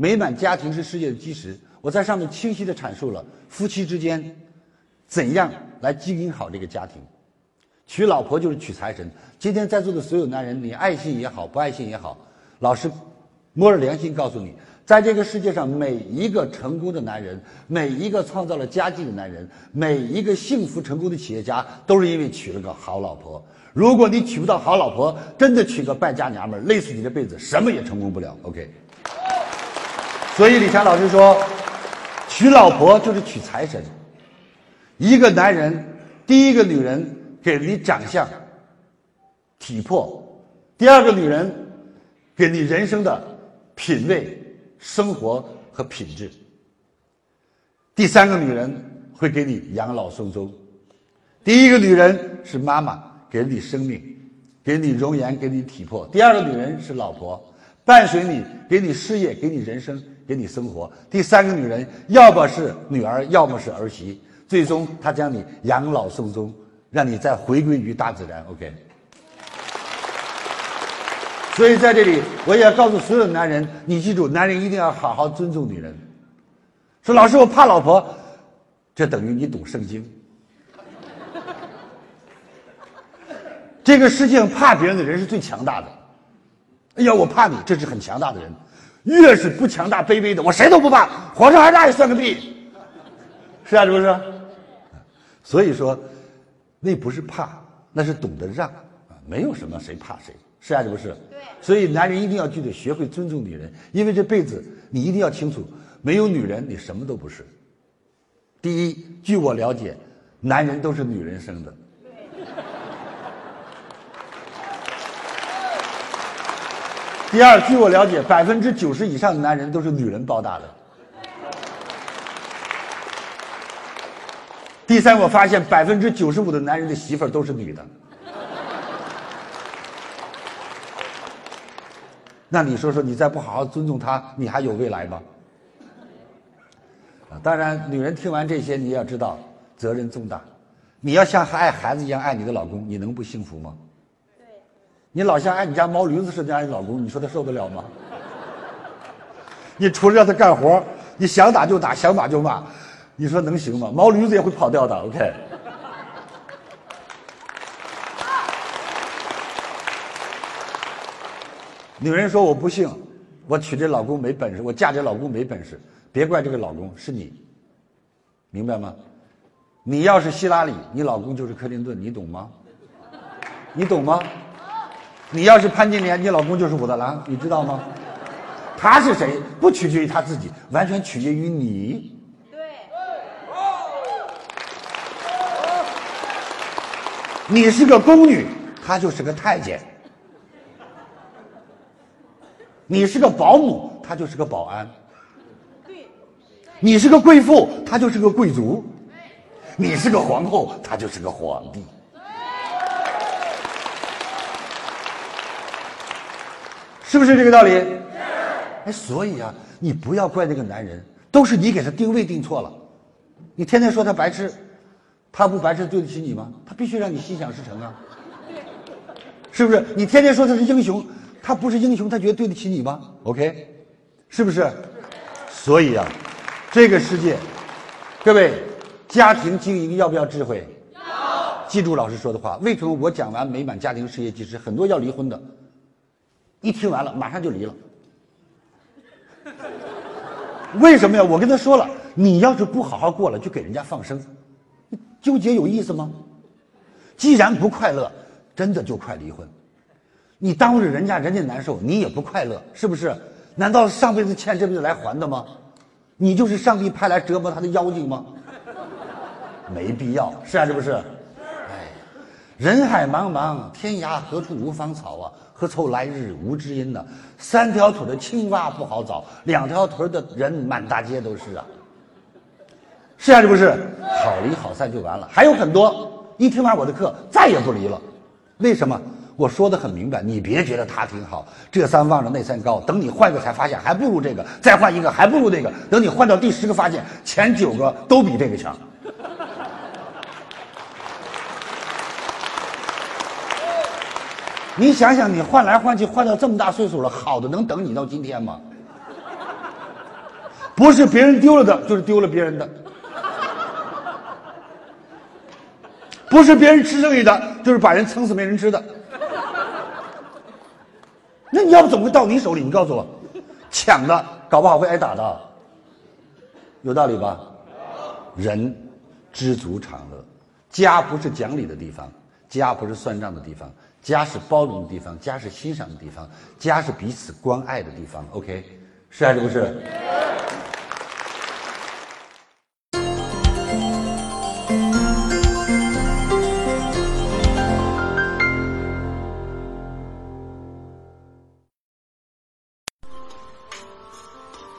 美满家庭是世界的基石。我在上面清晰的阐述了夫妻之间怎样来经营好这个家庭。娶老婆就是娶财神。今天在座的所有男人，你爱信也好，不爱信也好，老师摸着良心告诉你，在这个世界上，每一个成功的男人，每一个创造了佳绩的男人，每一个幸福成功的企业家，都是因为娶了个好老婆。如果你娶不到好老婆，真的娶个败家娘们儿，累死你这辈子，什么也成功不了。OK。所以李强老师说，娶老婆就是娶财神。一个男人，第一个女人给你长相、体魄；第二个女人给你人生的品味、生活和品质；第三个女人会给你养老送终。第一个女人是妈妈。给你生命，给你容颜，给你体魄。第二个女人是老婆，伴随你，给你事业，给你人生，给你生活。第三个女人，要么是女儿，要么是儿媳，最终她将你养老送终，让你再回归于大自然。OK。所以在这里，我也要告诉所有男人，你记住，男人一定要好好尊重女人。说老师，我怕老婆，这等于你懂圣经。这个世界上怕别人的人是最强大的。哎呀，我怕你，这是很强大的人。越是不强大、卑微的，我谁都不怕，皇上还大也算个屁。是啊，是不是？所以说，那不是怕，那是懂得让啊，没有什么谁怕谁。是啊，是不是？对。所以男人一定要记得学会尊重女人，因为这辈子你一定要清楚，没有女人你什么都不是。第一，据我了解，男人都是女人生的。第二，据我了解，百分之九十以上的男人都是女人抱大的。第三，我发现百分之九十五的男人的媳妇儿都是女的。那你说说，你再不好好尊重她，你还有未来吗？啊，当然，女人听完这些，你要知道责任重大。你要像爱孩子一样爱你的老公，你能不幸福吗？你老像爱你家毛驴子似的爱你老公，你说他受得了吗？你除了让他干活，你想打就打，想骂就骂，你说能行吗？毛驴子也会跑掉的。OK。女人说我不幸，我娶这老公没本事，我嫁这老公没本事，别怪这个老公，是你，明白吗？你要是希拉里，你老公就是克林顿，你懂吗？你懂吗？你要是潘金莲，你老公就是武大郎，你知道吗？他是谁？不取决于他自己，完全取决于你。对。你是个宫女，他就是个太监；你是个保姆，他就是个保安；你是个贵妇，他就是个贵族；你是个皇后，他就是个皇帝。是不是这个道理？哎，所以啊，你不要怪那个男人，都是你给他定位定错了。你天天说他白痴，他不白痴对得起你吗？他必须让你心想事成啊。是不是？你天天说他是英雄，他不是英雄，他觉得对得起你吗？OK，是不是？所以啊，这个世界，各位，家庭经营要不要智慧？要。记住老师说的话。为什么我讲完美满家庭事业纪实，很多要离婚的？一听完了，马上就离了。为什么呀？我跟他说了，你要是不好好过了，就给人家放生，纠结有意思吗？既然不快乐，真的就快离婚。你耽误着人家，人家难受，你也不快乐，是不是？难道上辈子欠，这辈子来还的吗？你就是上帝派来折磨他的妖精吗？没必要，是啊，是不是？人海茫茫，天涯何处无芳草啊！何愁来日无知音呢？三条腿的青蛙不好找，两条腿的人满大街都是啊。是啊，是不是？好离好散就完了。还有很多，一听完我的课再也不离了。为什么？我说的很明白，你别觉得他挺好，这山望着那山高。等你换个才发现还不如这个，再换一个还不如那个。等你换到第十个，发现前九个都比这个强。你想想，你换来换去换到这么大岁数了，好的能等你到今天吗？不是别人丢了的，就是丢了别人的；不是别人吃剩下的，就是把人撑死没人吃的。那你要不怎么会到你手里？你告诉我，抢的搞不好会挨打的，有道理吧？人知足常乐，家不是讲理的地方，家不是算账的地方，家是包容的地方，家是欣赏的地方，家是彼此关爱的地方。OK，是还是不是？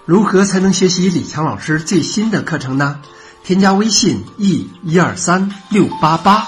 如何才能学习李强老师最新的课程呢？添加微信 e 一二三六八八，